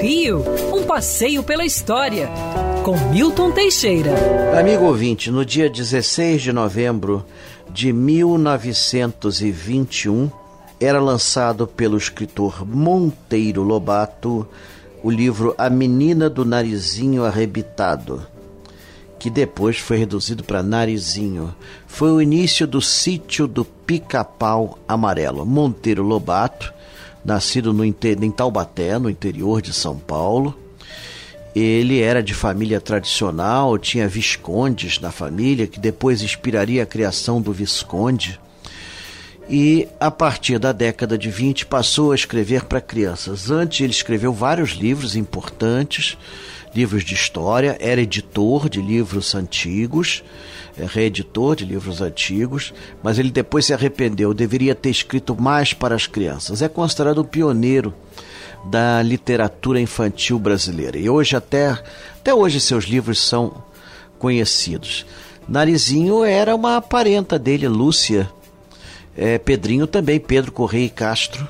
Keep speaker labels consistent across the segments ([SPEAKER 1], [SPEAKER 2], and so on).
[SPEAKER 1] Rio, um passeio pela história, com Milton Teixeira.
[SPEAKER 2] Amigo ouvinte, no dia 16 de novembro de 1921, era lançado pelo escritor Monteiro Lobato o livro A Menina do Narizinho Arrebitado, que depois foi reduzido para Narizinho. Foi o início do sítio do Pica-Pau Amarelo. Monteiro Lobato, nascido no, em Taubaté, no interior de São Paulo. Ele era de família tradicional, tinha viscondes na família, que depois inspiraria a criação do Visconde e a partir da década de 20 passou a escrever para crianças. Antes ele escreveu vários livros importantes, livros de história, era editor de livros antigos, é, reeditor de livros antigos, mas ele depois se arrependeu, deveria ter escrito mais para as crianças. É considerado o pioneiro da literatura infantil brasileira. E hoje até até hoje seus livros são conhecidos. Narizinho era uma parenta dele, Lúcia, é, Pedrinho também, Pedro Correia Castro,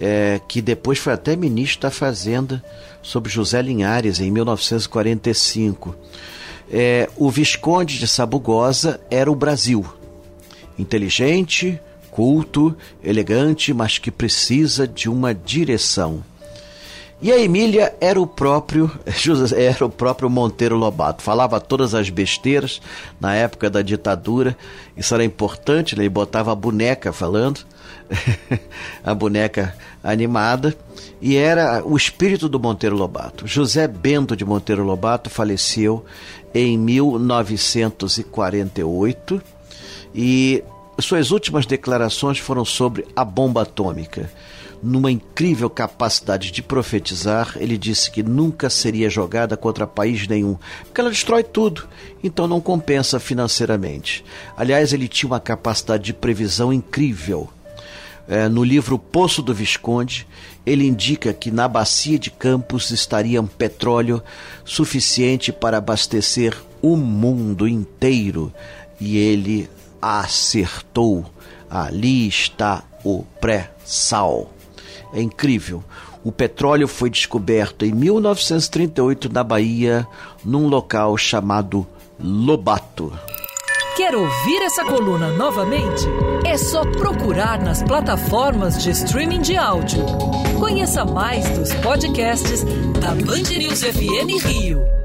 [SPEAKER 2] é, que depois foi até ministro da Fazenda sob José Linhares em 1945. É, o Visconde de Sabugosa era o Brasil. Inteligente, culto, elegante, mas que precisa de uma direção. E a Emília era o próprio era o próprio Monteiro Lobato. Falava todas as besteiras na época da ditadura. Isso era importante, né? ele botava a boneca falando, a boneca animada, e era o espírito do Monteiro Lobato. José Bento de Monteiro Lobato faleceu em 1948 e suas últimas declarações foram sobre a bomba atômica numa incrível capacidade de profetizar, ele disse que nunca seria jogada contra país nenhum, porque ela destrói tudo, então não compensa financeiramente. Aliás, ele tinha uma capacidade de previsão incrível. É, no livro Poço do Visconde, ele indica que na bacia de Campos estaria um petróleo suficiente para abastecer o mundo inteiro. E ele acertou. Ali está o pré-sal. É incrível. O petróleo foi descoberto em 1938 na Bahia, num local chamado Lobato.
[SPEAKER 1] Quer ouvir essa coluna novamente? É só procurar nas plataformas de streaming de áudio. Conheça mais dos podcasts da Band News FM Rio.